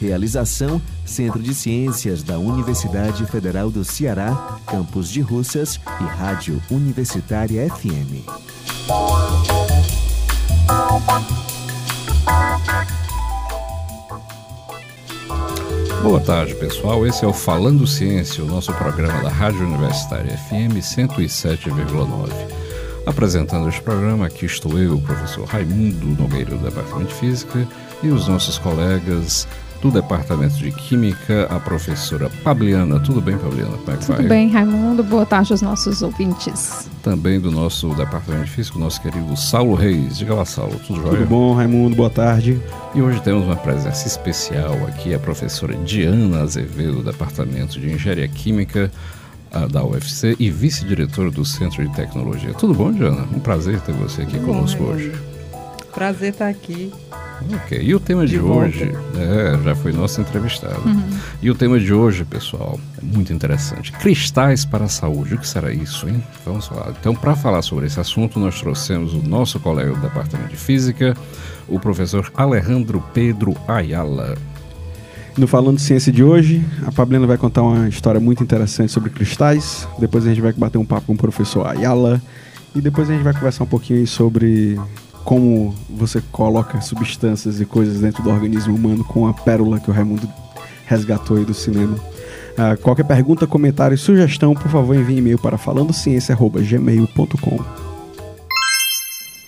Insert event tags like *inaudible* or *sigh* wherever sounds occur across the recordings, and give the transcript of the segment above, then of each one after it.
Realização: Centro de Ciências da Universidade Federal do Ceará, Campus de Russas e Rádio Universitária FM. Boa tarde, pessoal. Esse é o Falando Ciência, o nosso programa da Rádio Universitária FM 107,9. Apresentando este programa, aqui estou eu, o professor Raimundo Nogueira, do Departamento de Física, e os nossos colegas do Departamento de Química, a professora Pabliana. Tudo bem, Pabliana? Como é que Tudo vai? bem, Raimundo. Boa tarde aos nossos ouvintes. Também do nosso Departamento de Física, o nosso querido Saulo Reis. Diga lá, Saulo, tudo jóia? Tudo bom, Raimundo? Boa tarde. E hoje temos uma presença especial aqui, a professora Diana Azevedo, do Departamento de Engenharia Química da UFC e vice-diretora do Centro de Tecnologia. Tudo bom, Diana? Um prazer ter você aqui Bom, conosco Raimundo. hoje. Prazer estar aqui. Ok, e o tema de, De hoje, é, já foi nosso entrevistado. E o tema de hoje, pessoal, é muito interessante. Cristais para a saúde, o que será isso, hein? Vamos falar. Então, para falar sobre esse assunto, nós trouxemos o nosso colega do Departamento de Física, o professor Alejandro Pedro Ayala. No Falando Ciência de hoje, a Pablina vai contar uma história muito interessante sobre cristais. Depois a gente vai bater um papo com o professor Ayala. E depois a gente vai conversar um pouquinho aí sobre como você coloca substâncias e coisas dentro do organismo humano com a pérola que o Raimundo resgatou aí do cinema. Ah, qualquer pergunta, comentário e sugestão, por favor, envie e-mail para falandociência.gmail.com.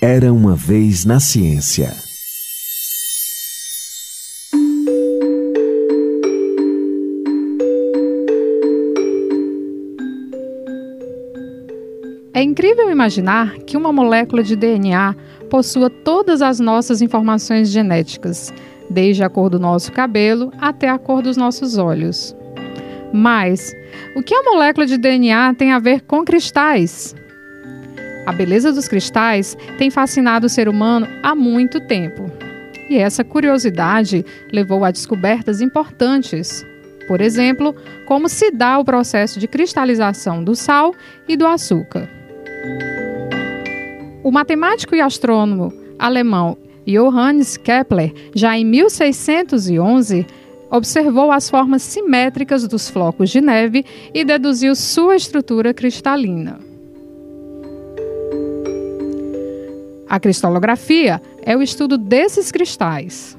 Era uma vez na ciência. É incrível imaginar que uma molécula de DNA possua todas as nossas informações genéticas, desde a cor do nosso cabelo até a cor dos nossos olhos. Mas o que a molécula de DNA tem a ver com cristais? A beleza dos cristais tem fascinado o ser humano há muito tempo. E essa curiosidade levou a descobertas importantes. Por exemplo, como se dá o processo de cristalização do sal e do açúcar. O matemático e astrônomo alemão Johannes Kepler, já em 1611, observou as formas simétricas dos flocos de neve e deduziu sua estrutura cristalina. A cristalografia é o estudo desses cristais.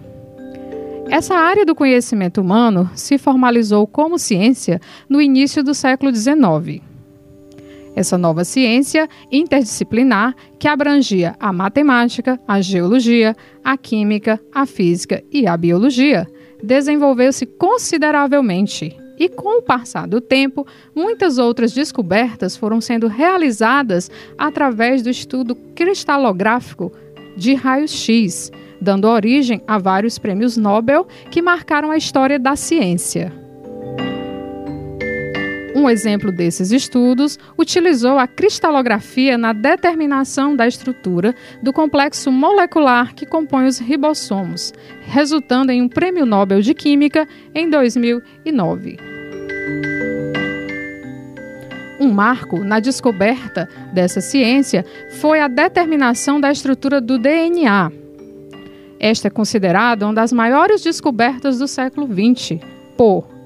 Essa área do conhecimento humano se formalizou como ciência no início do século XIX. Essa nova ciência interdisciplinar, que abrangia a matemática, a geologia, a química, a física e a biologia, desenvolveu-se consideravelmente. E com o passar do tempo, muitas outras descobertas foram sendo realizadas através do estudo cristalográfico de raios-x, dando origem a vários prêmios Nobel que marcaram a história da ciência. Um exemplo desses estudos utilizou a cristalografia na determinação da estrutura do complexo molecular que compõe os ribossomos, resultando em um Prêmio Nobel de Química em 2009. Um marco na descoberta dessa ciência foi a determinação da estrutura do DNA. Esta é considerada uma das maiores descobertas do século XX, por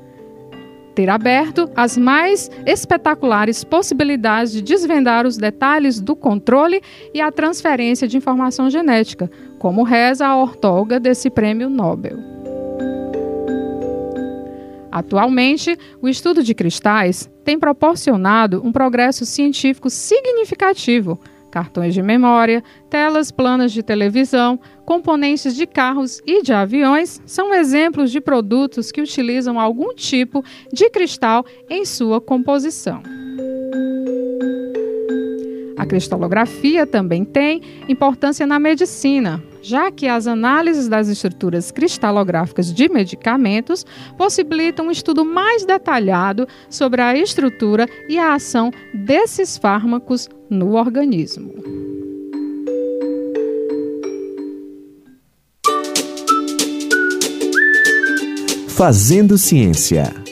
ter aberto as mais espetaculares possibilidades de desvendar os detalhes do controle e a transferência de informação genética, como reza a ortoga desse prêmio Nobel. Atualmente, o estudo de cristais tem proporcionado um progresso científico significativo. Cartões de memória, telas planas de televisão, componentes de carros e de aviões são exemplos de produtos que utilizam algum tipo de cristal em sua composição. A cristalografia também tem importância na medicina, já que as análises das estruturas cristalográficas de medicamentos possibilitam um estudo mais detalhado sobre a estrutura e a ação desses fármacos no organismo. Fazendo Ciência.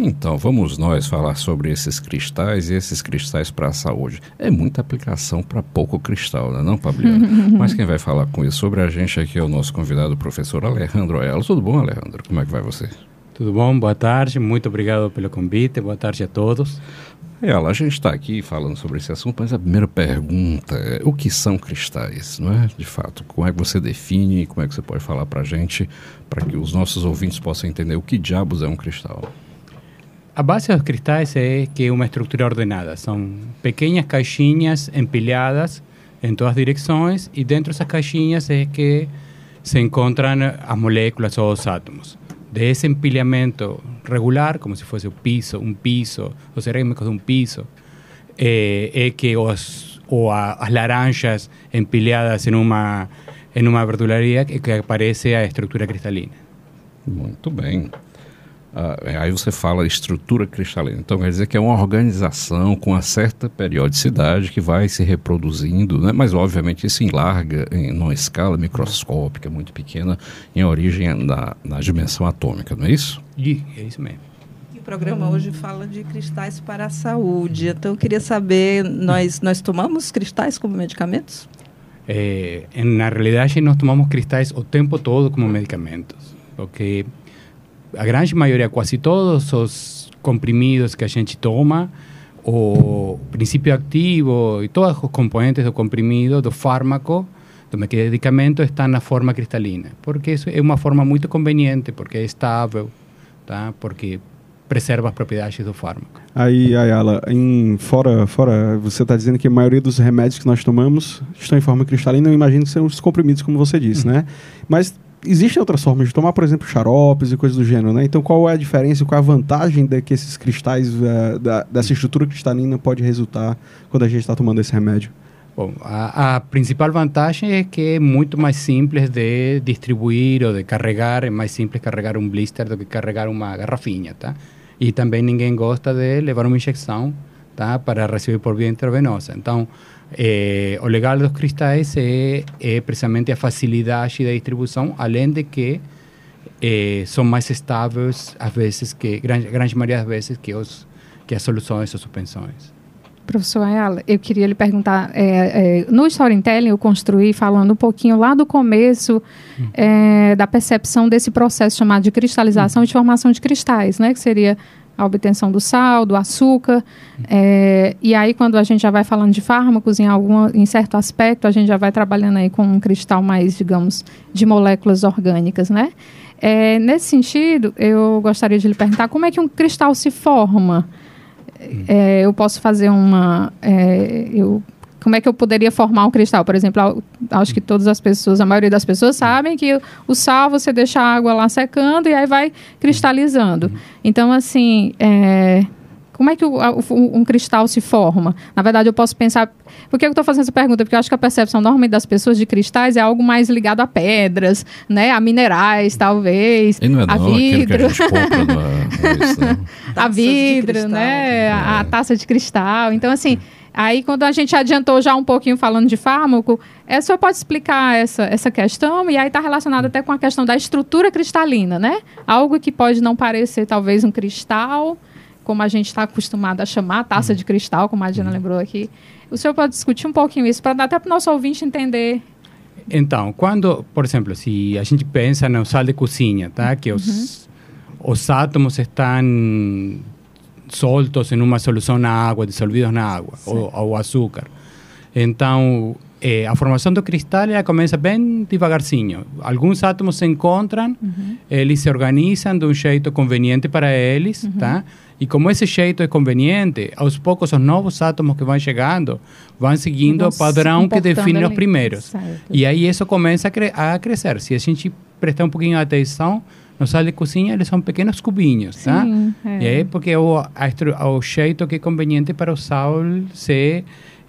Então, vamos nós falar sobre esses cristais e esses cristais para a saúde. É muita aplicação para pouco cristal, né, não, Fabiana? *laughs* Mas quem vai falar com isso sobre a gente aqui é o nosso convidado, o professor Alejandro Ayala. Tudo bom, Alejandro? Como é que vai você? Tudo bom? Boa tarde. Muito obrigado pelo convite. Boa tarde a todos. Ayala, a gente está aqui falando sobre esse assunto, mas a primeira pergunta é o que são cristais, não é? De fato, como é que você define, como é que você pode falar para a gente, para que os nossos ouvintes possam entender o que diabos é um cristal? A base dos cristais é que é uma estrutura ordenada. São pequenas caixinhas empilhadas em todas as direções e dentro dessas caixinhas é que se encontram as moléculas ou os átomos. De esse empilhamento regular, como se fosse um piso, um piso, os cerâmicos de um piso, é, é que os, ou as laranjas empilhadas em uma, em uma verduraria é que aparece a estrutura cristalina. Muito bem. Uh, aí você fala estrutura cristalina. Então quer dizer que é uma organização com uma certa periodicidade que vai se reproduzindo, né? mas obviamente isso em larga, em uma escala microscópica muito pequena, em origem na, na dimensão atômica, não é isso? E, é isso mesmo. O programa hoje fala de cristais para a saúde. Então eu queria saber, nós, nós tomamos cristais como medicamentos? É, na realidade, nós tomamos cristais o tempo todo como medicamentos. Porque a grande maioria, quase todos os comprimidos que a gente toma, o princípio ativo e todos os componentes do comprimido, do fármaco, do medicamento, estão na forma cristalina. Porque isso é uma forma muito conveniente, porque é estável, tá? porque preserva as propriedades do fármaco. Aí, Ayala, em, fora, fora, você está dizendo que a maioria dos remédios que nós tomamos estão em forma cristalina, eu imagino que são os comprimidos, como você disse, uhum. né? Mas existem outras formas de tomar, por exemplo, xaropes e coisas do gênero, né? Então, qual é a diferença, qual é a vantagem de que esses cristais, uh, da, dessa estrutura cristalina pode resultar quando a gente está tomando esse remédio? Bom, a, a, principal vantagem é que é muito mais simples de distribuir ou de carregar, é mais simples carregar um blister do que carregar uma garrafinha, tá? E também ninguém gosta de levar uma injeção, tá? Para receber por via intravenosa. Então, eh, o legal dos cristais é, é, precisamente a facilidade da distribuição, além de que eh, são mais estáveis, às vezes, que grande, grande maioria das vezes, que, os, que as soluções ou suspensões. Professor Ayala, eu queria lhe perguntar, é, é, no storytelling eu construí falando um pouquinho lá do começo hum. é, da percepção desse processo chamado de cristalização hum. e de formação de cristais, né, que seria a obtenção do sal, do açúcar. É, e aí, quando a gente já vai falando de fármacos, em, algum, em certo aspecto, a gente já vai trabalhando aí com um cristal mais, digamos, de moléculas orgânicas, né? É, nesse sentido, eu gostaria de lhe perguntar como é que um cristal se forma. É, eu posso fazer uma. É, eu como é que eu poderia formar um cristal? Por exemplo, acho que todas as pessoas, a maioria das pessoas sabem que o sal você deixa a água lá secando e aí vai cristalizando. Então, assim, é, como é que o, o, um cristal se forma? Na verdade, eu posso pensar. Por que eu estou fazendo essa pergunta? Porque eu acho que a percepção normalmente das pessoas de cristais é algo mais ligado a pedras, né? A minerais, talvez. E não é a não, vidro. que a gente compra é isso, *laughs* né? a vidro, né? É. A, a taça de cristal. Então, assim. Aí, quando a gente adiantou já um pouquinho falando de fármaco, é, o senhor pode explicar essa, essa questão? E aí está relacionado até com a questão da estrutura cristalina, né? Algo que pode não parecer, talvez, um cristal, como a gente está acostumado a chamar, taça de cristal, como a Diana lembrou aqui. O senhor pode discutir um pouquinho isso, para dar até para o nosso ouvinte entender então, quando, por exemplo, se a gente pensa no sal de cozinha, tá? Que os, uhum. os átomos estão soltos em uma solução na água, dissolvidos na água, ou, ou, açúcar. Então, eh, a formação do cristal ela começa bem devagarzinho. Alguns átomos se encontram, uhum. eles se organizam de um jeito conveniente para eles, uhum. tá? E como esse jeito é conveniente, aos poucos os novos átomos que vão chegando vão seguindo o padrão que define os primeiros. Certo. E aí isso começa a, cre a crescer. Se a gente prestar um pouquinho de atenção, no sal de cozinha eles são pequenos cubinhos, tá? Sim, é. E aí porque é o, a, o jeito que é conveniente para o sal se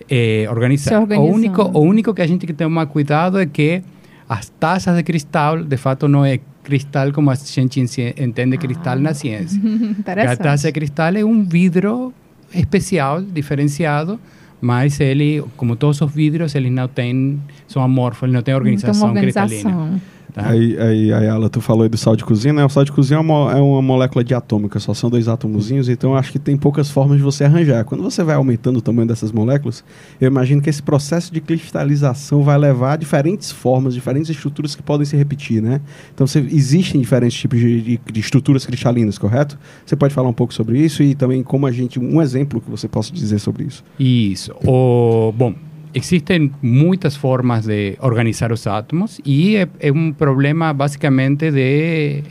eh, organizar. Se o, único, o único que a gente tem que tomar cuidado é que as taças de cristal, de fato, não é cristal como a gente entende cristal na ciência. *laughs* A taça de cristal é um vidro especial, diferenciado, mas ele, como todos os vidros, eles não têm, são amorfos, eles não têm organização, Então, cristalina. Tá? Aí, aí, Ayala, tu falou aí do sal de cozinha, né? O sal de cozinha é uma, é uma molécula diatômica, só são dois átomozinhos, então acho que tem poucas formas de você arranjar. Quando você vai aumentando o tamanho dessas moléculas, eu imagino que esse processo de cristalização vai levar a diferentes formas, diferentes estruturas que podem se repetir, né? Então você, existem diferentes tipos de, de- de estruturas cristalinas, correto? Você pode falar um pouco sobre isso e também como a gente, um exemplo que você possa dizer sobre isso. Isso. O, bom, existem muitas formas de organizar os átomos e é, é um problema basicamente de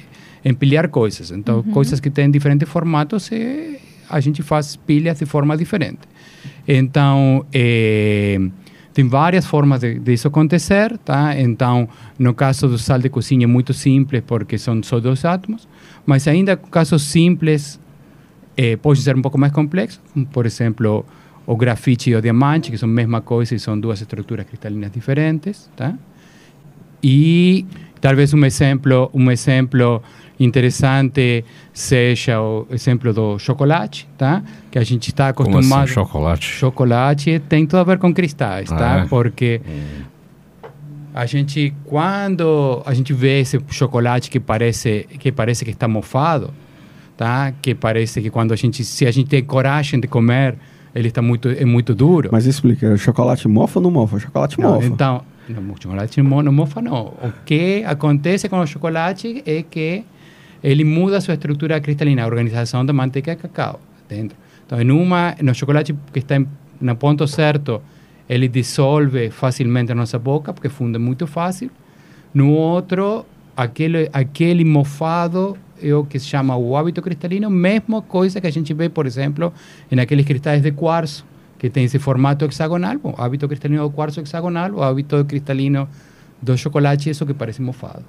empilhar coisas. Então, coisas que têm diferentes formatos, eh, a gente faz pilhas de forma diferente. Então, eh, tem várias formas de, disso acontecer, tá? Então, no caso do sal de cozinha é muito simples porque são só dois átomos, mas ainda casos simples eh, pode ser um pouco mais complexo, por exemplo, o grafite e o diamante, que são a mesma coisa e são duas estruturas cristalinas diferentes, tá? E talvez um exemplo, um exemplo interessante seja o exemplo do chocolate, tá? Que a gente está Como acostumado. assim, chocolate? Chocolate tem tudo a ver com cristais, Ah, tá? é? Porque a gente quando a gente vê esse chocolate que parece que parece que está mofado, tá? Que parece que quando a gente se a gente tem coragem de comer, ele está muito é muito duro. Mas explica, o chocolate mofa ou não mofa? Chocolate Não, mofa. então, não, chocolate não, não mofa não. O que acontece com o chocolate é que ele muda sua estrutura cristalina, a organização da manteiga de cacau dentro. Então, em uma, no chocolate que está em, no ponto certo, ele dissolve facilmente na nossa boca, porque funde muito fácil. No outro, aquele, aquele mofado é o que se chama o hábito cristalino, mesma coisa que a gente vê, por exemplo, em aqueles cristais de quartzo, que tem esse formato hexagonal, o hábito cristalino do quartzo hexagonal, o hábito cristalino do chocolate, isso que parece mofado.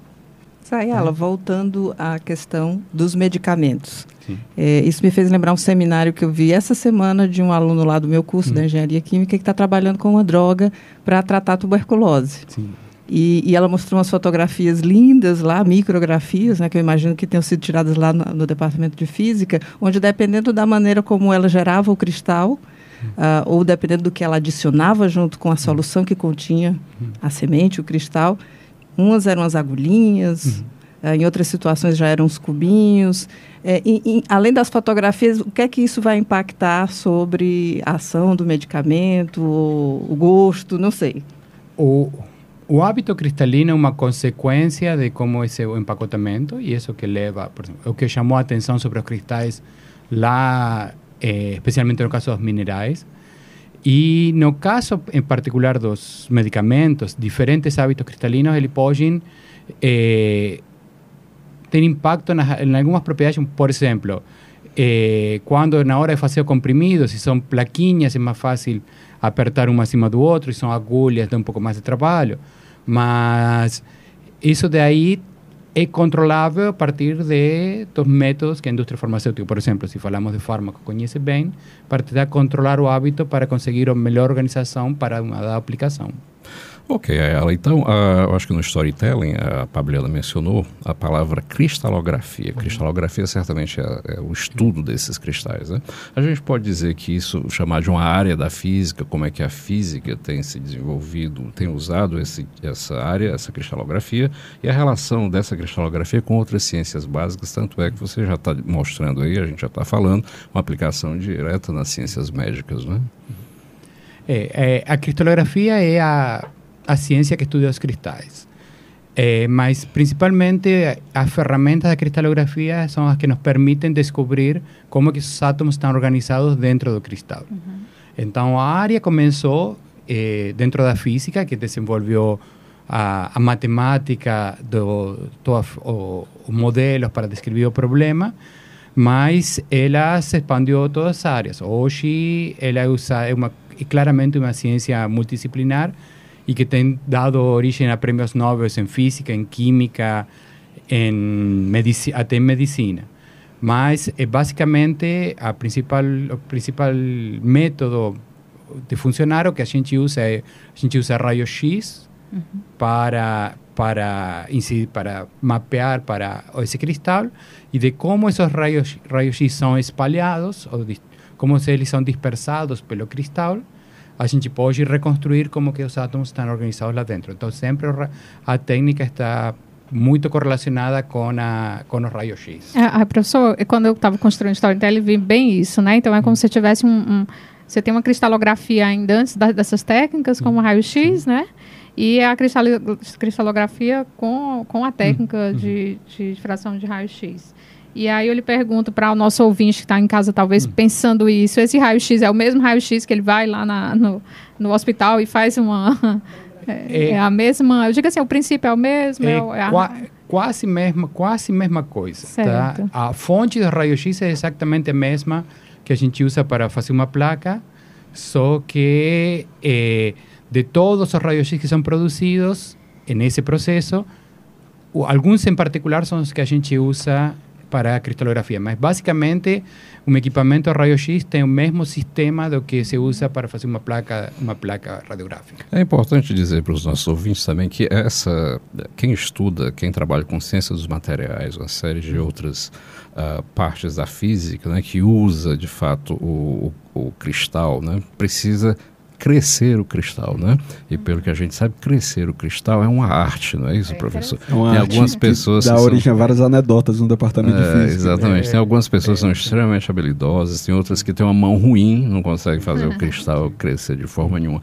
Sayala, voltando à questão dos medicamentos. É, isso me fez lembrar um seminário que eu vi essa semana de um aluno lá do meu curso da engenharia química que está trabalhando com uma droga para tratar tuberculose. Sim. E, e ela mostrou umas fotografias lindas lá, micrografias, né, que eu imagino que tenham sido tiradas lá no, no departamento de física, onde dependendo da maneira como ela gerava o cristal, ah, ou dependendo do que ela adicionava junto com a solução que continha a semente, o cristal, umas eram as agulhinhas, ah, em outras situações já eram os cubinhos. É, e- e, além das fotografias, o que é que isso vai impactar sobre a ação do medicamento, o, o gosto, não sei. O, o hábito cristalino é uma consequência de como esse empacotamento e isso que leva, por o que chamou a atenção sobre os cristais lá, eh, especialmente no caso dos minerais. E no caso em particular dos medicamentos, diferentes hábitos cristalinos, eles podem eh, ter impacto nas, em algumas propriedades, por exemplo, eh, quando na hora de fazer o comprimido, se são plaquinhas, é mais fácil apertar um acima do outro, se são agulhas, dá um pouco mais de trabalho. Mas isso daí é controlável a partir de dos métodos que a indústria farmacêutica, por exemplo, se falamos de fármaco, conhece bem, para tentar controlar o hábito para conseguir a melhor organização para uma aplicação. Ok, Ayala. Então, ah, eu acho que no storytelling, a Pabliana mencionou a palavra cristalografia. Cristalografia certamente é, é o estudo desses cristais. Né? A gente pode dizer que isso, chamar de uma área da física, como é que a física tem se desenvolvido, tem usado esse, essa área, essa cristalografia, e a relação dessa cristalografia com outras ciências básicas, tanto é que você já está mostrando aí, a gente já está falando, uma aplicação direta nas ciências médicas, né? É, é, a cristalografia é a, a ciência que estuda os cristais. É, mas principalmente as ferramentas da cristalografia são as que nos permitem descobrir como que os átomos estão organizados dentro do cristal. Então a área começou eh, dentro da física, que desenvolveu a, a matemática, do, toda, o, os modelos para descrever o problema, mas ela se expandiu a todas as áreas. Hoje ela é, usa, é, uma, é claramente uma ciência multidisciplinar e que tem dado origem a prêmios Nobel em física, em química, medici até em medicina. Mas é basicamente a principal, o principal método de funcionar o que a gente usa é a gente usa raio-x para para incidir, para mapear para esse cristal e de como esses raios raios-x são espalhados ou como eles são dispersados pelo cristal a gente pode reconstruir como que os átomos estão organizados lá dentro. Então sempre a técnica está muito correlacionada com a com os raios-x. É, ah, professor, e quando eu estava construindo Storytelling, eu vi bem isso, né? Então é como se tivesse um, um- Você tem uma cristalografia ainda antes da- dessas técnicas, como raio-x, né? E a cristali- cristalografia com, com a técnica de, de fração de raio-x. E aí eu lhe pergunto para o nosso ouvinte que está em casa, talvez pensando isso, esse raio-x é o mesmo raio-x que ele vai lá na- no, no hospital e faz uma. *laughs* É, É. é a mesma. Eu digo assim, o princípio é o mesmo. É é é a- qua- quase mesma, quase mesma coisa. Tá? Certo. A fonte do raio-x é exatamente a mesma que a gente usa para fazer uma placa, só que eh, de todos os raios-x que são produzidos nesse processo, alguns em particular são os que a gente usa para a cristalografia, mas basicamente um equipamento raio-x tem o mesmo sistema do que se usa para fazer uma placa, uma placa radiográfica. É importante dizer para os nossos ouvintes também que essa, quem estuda, quem trabalha com ciência dos materiais, uma série de outras ah, partes da física, né, que usa de fato o, o, o cristal, né, precisa crescer o cristal, né? E pelo que a gente sabe, crescer o cristal é uma arte, não é isso, professor? É uma Tem arte algumas que pessoas dá que são- origem a várias anedotas no departamento de é, física. exatamente. Tem algumas pessoas que são extremamente habilidosas, tem outras que têm uma mão ruim, não conseguem fazer o cristal *laughs* crescer de forma nenhuma.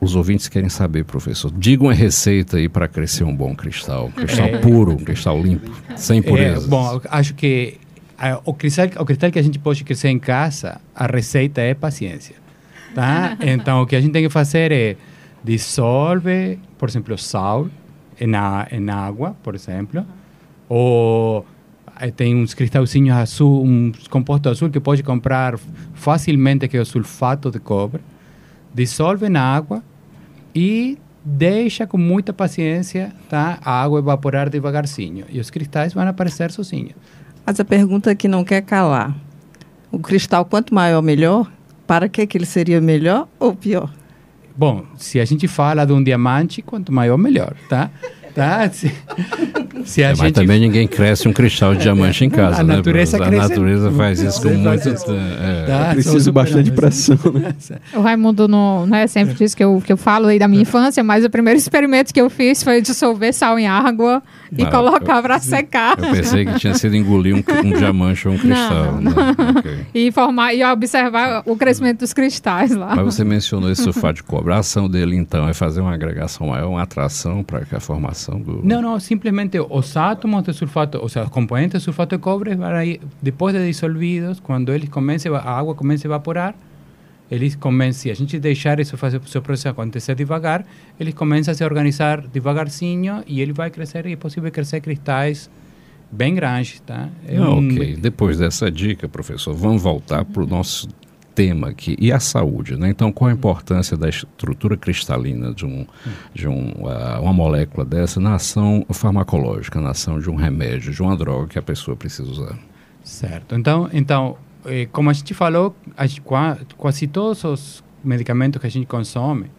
Os ouvintes querem saber, professor. Diga uma receita aí para crescer um bom cristal. Um cristal É. puro, um cristal limpo, sem impurezas. É, bom, acho que ah, o, cristal, o cristal que a gente pode crescer em casa, a receita é paciência. Tá? Então, o que a gente tem que fazer é dissolve, por exemplo, sal em, a, em água, por exemplo, ou eh, tem uns cristalzinhos azul, um composto azul que pode comprar facilmente, que é o sulfato de cobre. Dissolve na água e deixa com muita paciência tá? a água evaporar devagarzinho. E os cristais vão aparecer sozinhos. Mas a pergunta que não quer calar. O cristal, quanto maior, melhor? Para que, que ele seria melhor ou pior? Bom, se a gente fala de um diamante, quanto maior, melhor, tá? tá? Se, se a É, mas gente também ninguém cresce um cristal de diamante em casa, A né? natureza A natureza faz isso com muito... isso. é, Tá? É preciso bastante pressão, né? O Raimundo não, né, sempre diz que eu, que eu falo aí da minha infância, mas o primeiro *laughs* experimento que eu fiz foi dissolver sal em água e Ah, para secar. Eu pensei que tinha sido engolir um, um diamante ou um cristal. Não, né? Ok. E formar e observar o crescimento dos cristais lá. Mas você mencionou esse sulfato de cobre. A ação dele, então, é fazer uma agregação maior, uma atração para a formação do... Não, não, simplesmente os átomos de sulfato, ou seja, os componentes de sulfato de cobre, depois de dissolvidos, quando eles comecem, a água começa a evaporar, eles começam, se a gente deixar isso fazer o seu processo acontecer devagar, eles começam a se organizar devagarzinho e ele vai crescer, e é possível crescer cristais bem grandes, tá? É Ah, um- ok. Depois dessa dica, professor, vamos voltar para o nosso tema aqui. E a saúde, né? Então, qual a importância da estrutura cristalina de, um, de um, ah, uma molécula dessa na ação farmacológica, na ação de um remédio, de uma droga que a pessoa precisa usar? Certo. Então, então eh, como a gente falou, a quase todos os medicamentos que a gente consome,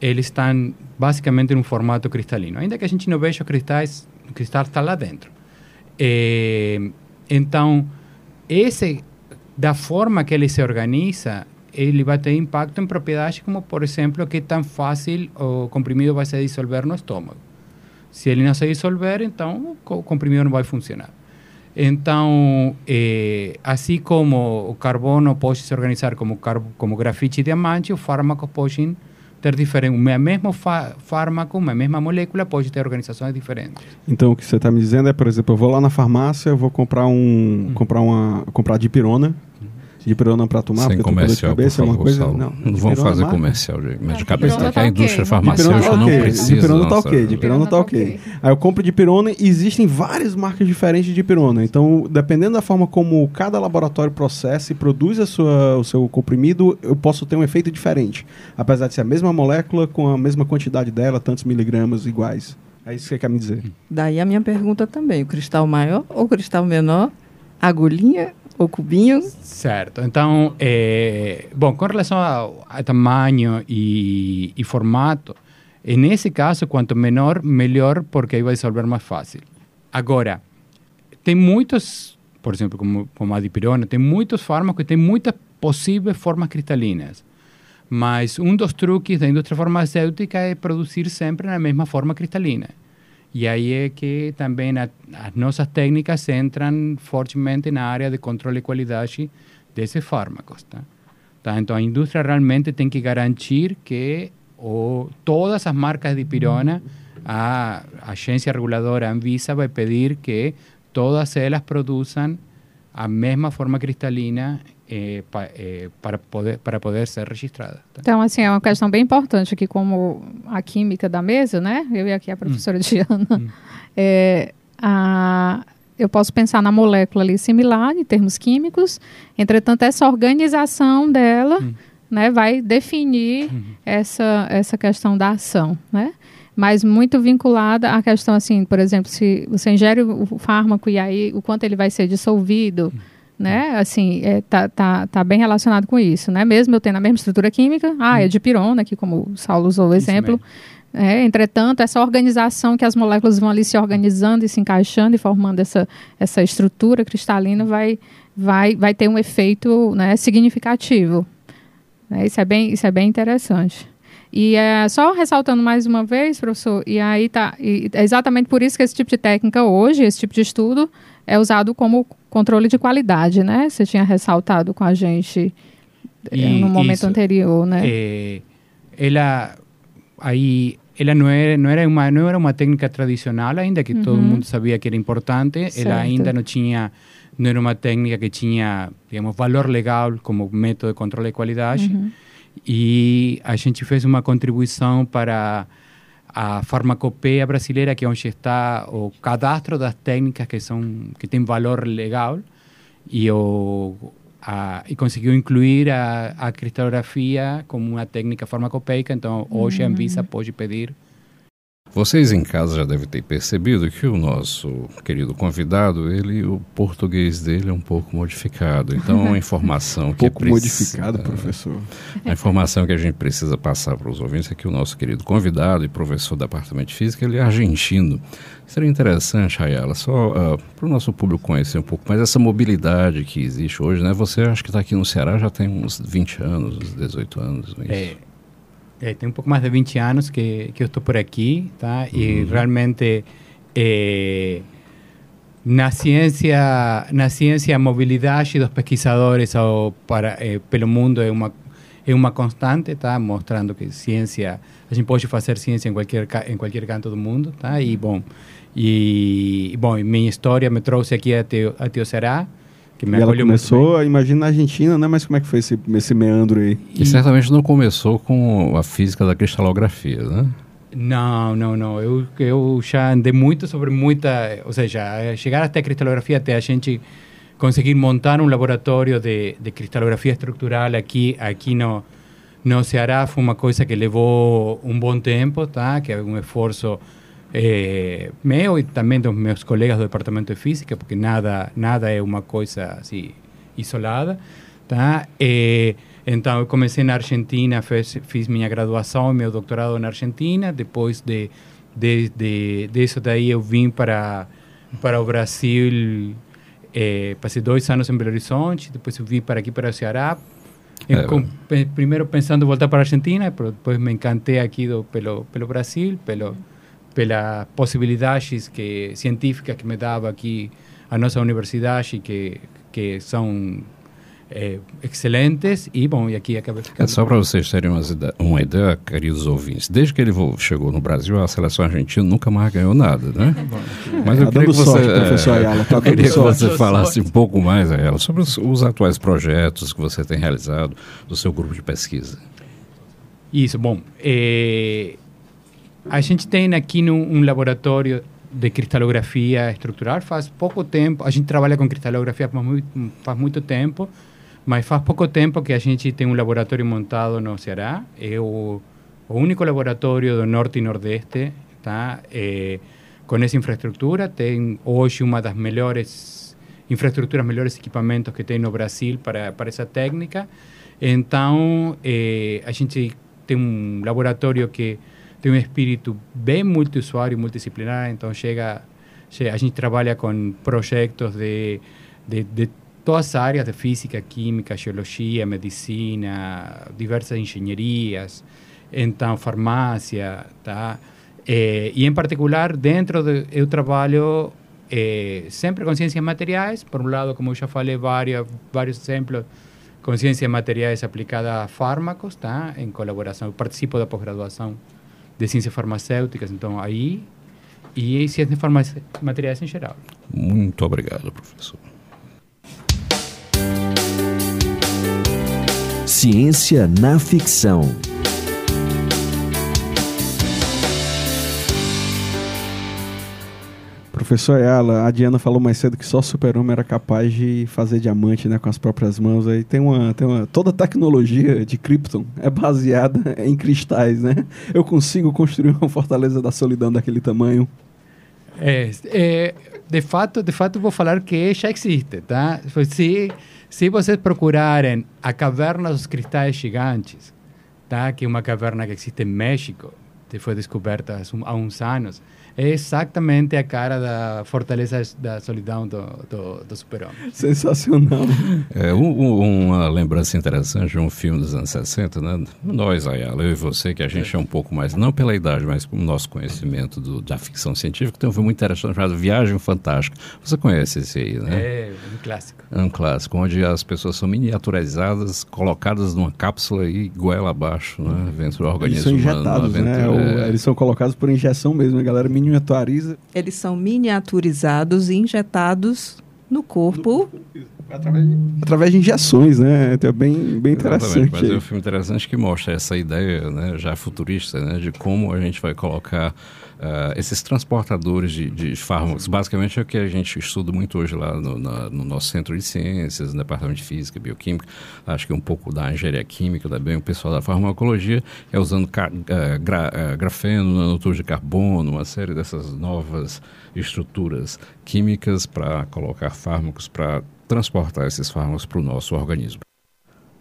eles estão basicamente em um formato cristalino. Ainda que a gente não veja os cristais, o cristal está lá dentro. Eh, então, esse, da forma que ele se organiza, ele vai ter impacto em propriedades como, por exemplo, que tão fácil o comprimido vai se dissolver no estômago. Se ele não se dissolver, então o co- comprimido não vai funcionar. Então, eh, assim como o carbono pode se organizar como, como grafite e diamante, os fármacos podem ter diferentes. O mesmo fármaco, uma mesma molécula pode ter organizações diferentes. Então, o que você está me dizendo é, por exemplo, eu vou lá na farmácia, eu vou comprar um, comprar uma, comprar dipirona, dipirona para tomar, Sem porque eu tô com dor de comercial, por cabeça, é uma favor, coisa... Saulo. Não, vamos fazer mata. comercial de medicamentos, dipirona que a tá indústria ok. farmacêutica Dipirona tá não precisa. Dipirona da tá nossa ok, ajuda. dipirona tá ok. Aí eu compro dipirona e existem várias marcas diferentes de dipirona. Então, dependendo da forma como cada laboratório processa e produz a sua, o seu comprimido, eu posso ter um efeito diferente. Apesar de ser a mesma molécula com a mesma quantidade dela, tantos miligramas iguais. É isso que você quer me dizer. Daí a minha pergunta também: o cristal maior ou o cristal menor? Agulhinha ou cubinho? Certo. Então, é, bom, com relação ao, ao tamanho e, e formato, nesse caso, quanto menor, melhor, porque aí vai dissolver mais fácil. Agora, tem muitos, por exemplo, como, como a dipirona, tem muitos fármacos que têm muitas possíveis formas cristalinas. Mas um dos truques da indústria farmacêutica é produzir sempre na mesma forma cristalina. E aí é que também a, as nossas técnicas entram fortemente na área de controle de qualidade desses fármacos. Tá? Tá? Então a indústria realmente tem que garantir que o, todas as marcas de pirona, a agência reguladora Anvisa vai pedir que todas elas produzam a mesma forma cristalina eh, pa, eh, para, poder, para poder ser registrada. Tá? Então, assim, é uma questão bem importante aqui, como a química da mesa, né? Eu e aqui a professora hum. Diana. Hum. É, *laughs* a, eu posso pensar na molécula ali similar, em termos químicos, entretanto, essa organização dela hum. né, vai definir uhum. essa, essa questão da ação, né? Mas muito vinculada à questão assim, por exemplo, se você ingere o fármaco e aí o quanto ele vai ser dissolvido, uhum né? Assim, é, tá, tá, tá bem relacionado com isso, né? Mesmo eu tendo a mesma estrutura química, ah, é de pirona, aqui como o Saulo usou o exemplo. É, entretanto, essa organização que as moléculas vão ali se organizando e se encaixando e formando essa, essa estrutura cristalina vai, vai, vai ter um efeito né, significativo. É, isso, é bem, isso é bem interessante. E é, só ressaltando mais uma vez, professor, e aí tá, e é exatamente por isso que esse tipo de técnica hoje, esse tipo de estudo, é usado como controle de qualidade, né? Você tinha ressaltado com a gente e, eh, no momento isso, anterior, né? É, ela aí ela não era não era uma não era uma técnica tradicional ainda que uhum. todo mundo sabia que era importante certo. ela ainda não tinha não era uma técnica que tinha digamos valor legal como método de controle de qualidade uhum. E a gente fez uma contribuição para a farmacopeia brasileira, que é onde está o cadastro das técnicas que são que tem valor legal e o a, e conseguiu incluir a, a cristalografia como uma técnica farmacopeica. Então, hoje a Anvisa pode pedir vocês em casa já devem ter percebido que o nosso querido convidado, ele, o português dele é um pouco modificado. Então, a *laughs* informação um que é pouco modificado, professor. A informação que a gente precisa passar para os ouvintes é que o nosso querido convidado e professor do departamento de física, ele é argentino. Seria interessante, Ayala, só uh, para o nosso público conhecer um pouco mais essa mobilidade que existe hoje, né? Você acho que está aqui no Ceará já tem uns 20 anos, uns 18 anos, não é isso? É. É, tem um pouco mais de 20 anos que, que eu estou por aqui, tá? Uhum. E realmente é, na ciência, na ciência a mobilidade dos pesquisadores ao, para, é, pelo mundo é uma é uma constante, tá? Mostrando que ciência a gente pode fazer ciência em qualquer em qualquer canto do mundo, tá? E bom, e bom, minha história me trouxe aqui até até o Ceará que me e ela começou, imagina na Argentina, né? Mas como é que foi esse, esse meandro aí? E, e certamente não começou com a física da cristalografia, né? Não, não, não. Eu, eu já andei muito sobre muita... Ou seja, chegar até a cristalografia, até a gente conseguir montar um laboratório de, de cristalografia estrutural aqui, aqui no, no Ceará foi uma coisa que levou um bom tempo, tá? Que é um esforço eh, meu e também dos meus colegas do departamento de física, porque nada, nada é uma coisa assim isolada, tá? Eh, então eu comecei na Argentina, fiz, fiz minha graduação meu doutorado na Argentina, depois de, de, de, disso daí eu vim para, para o Brasil, eh, passei dois anos em Belo Horizonte, depois eu vim para aqui para o Ceará, é, com, primeiro pensando voltar para a Argentina, depois me encantei aqui do, pelo, pelo Brasil, pelo pelas possibilidades que, científicas que me dava aqui a nossa universidade, que, que são é, excelentes e bom e aqui acaba ficando. É só para vocês terem uma, uma ideia, queridos ouvintes. Desde que ele chegou no Brasil, a seleção argentina nunca mais ganhou nada, né? *laughs* É, Mas eu tá queria que você, sorte, professor Ayala, tá eu queria que você falasse um pouco mais a ela sobre os, os atuais projetos que você tem realizado do seu grupo de pesquisa. Isso, bom. É, a gente tem aqui no, um laboratório de cristalografia estrutural faz pouco tempo. A gente trabalha com cristalografia faz muito, faz muito tempo, mas faz pouco tempo que a gente tem um laboratório montado no Ceará. É o, o único laboratório do norte e nordeste tá? É, com essa infraestrutura, tem hoje uma das melhores infraestruturas, melhores equipamentos que tem no Brasil para, para essa técnica. Então, é, a gente tem um laboratório que tem um espírito bem multiusuário multidisciplinar, então chega, chega a gente trabalha com projetos de, de, de todas as áreas de física, química, geologia, medicina, diversas engenharias, então farmácia, tá? Eh, e em particular, dentro do eu trabalho eh, sempre com ciências materiais, por um lado, como eu já falei, vários, vários exemplos com ciências materiais aplicadas a fármacos, tá? em colaboração, eu participo da pós-graduação de ciências farmacêuticas, então aí, e ciências materiais em geral. Muito obrigado, professor. Ciência na ficção. Professor Ayala, a Diana falou mais cedo que só super-homem era capaz de fazer diamante né, com as próprias mãos. Aí tem uma, tem uma. Toda a tecnologia de Krypton é baseada *laughs* em cristais, né? Eu consigo construir uma fortaleza da solidão daquele tamanho. É, é, de fato, de fato vou falar que já existe, tá? Se, se vocês procurarem a caverna dos cristais gigantes, tá? Que é uma caverna que existe em México, que foi descoberta há uns anos, é exatamente a cara da fortaleza da solidão do, do, do super-homem. Sensacional. É, um, uma lembrança interessante de um filme dos anos 60, né? Nós, Ayala, eu e você, que a gente é um pouco mais, não pela idade, mas com o nosso conhecimento do, da ficção científica, tem um filme muito interessante chamado Viagem Fantástica. Você conhece esse aí, né? É, um clássico. É um clássico, onde as pessoas são miniaturizadas, colocadas numa cápsula e goela abaixo, né? Dentro do organismo eles são injetados, humano, né? É. Eles são colocados por injeção mesmo, a galera mini miniaturiza. Eles são miniaturizados e injetados no corpo. Através de, através de injeções, né? Então é bem, bem interessante. Mas é um filme interessante que mostra essa ideia né, já futurista né, de como a gente vai colocar uh, esses transportadores de, de, fármacos. Basicamente é o que a gente estuda muito hoje lá no, na, no, nosso centro de ciências, no departamento de física, bioquímica. Acho que um pouco da engenharia química também, o pessoal da farmacologia é usando uh, gra, uh, grafeno, nanotubos de carbono, uma série dessas novas estruturas químicas para colocar fármacos para transportar esses fármacos para o nosso organismo.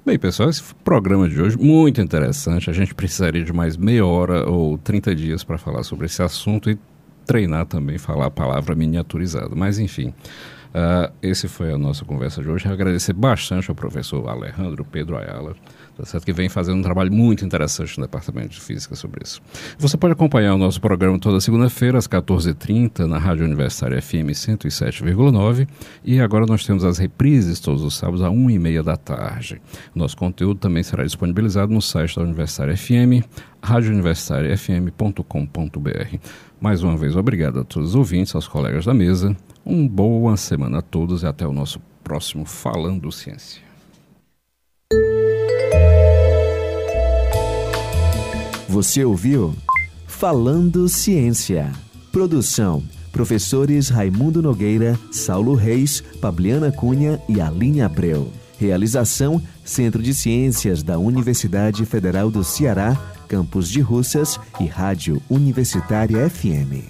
Bem, pessoal, esse programa de hoje muito interessante. A gente precisaria de mais meia hora ou 30 dias para falar sobre esse assunto e treinar também falar a palavra miniaturizada. Mas, enfim, uh, esse foi a nossa conversa de hoje. Agradecer bastante ao professor Alejandro Pedro Ayala tá certo? que vem fazendo um trabalho muito interessante no Departamento de Física sobre isso. Você pode acompanhar o nosso programa toda segunda-feira, às 14h30, na Rádio Universitária FM 107,9. E agora nós temos as reprises todos os sábados, às 1h30 da tarde. Nosso conteúdo também será disponibilizado no site da Universitária FM, radiouniversitariafm.com.br. Mais uma vez, obrigado a todos os ouvintes, aos colegas da mesa. Uma boa semana a todos e até o nosso próximo Falando Ciência. Você ouviu? Falando Ciência. Produção: professores Raimundo Nogueira, Saulo Reis, Pabliana Cunha e Aline Abreu. Realização: Centro de Ciências da Universidade Federal do Ceará, Campus de Russas e Rádio Universitária FM.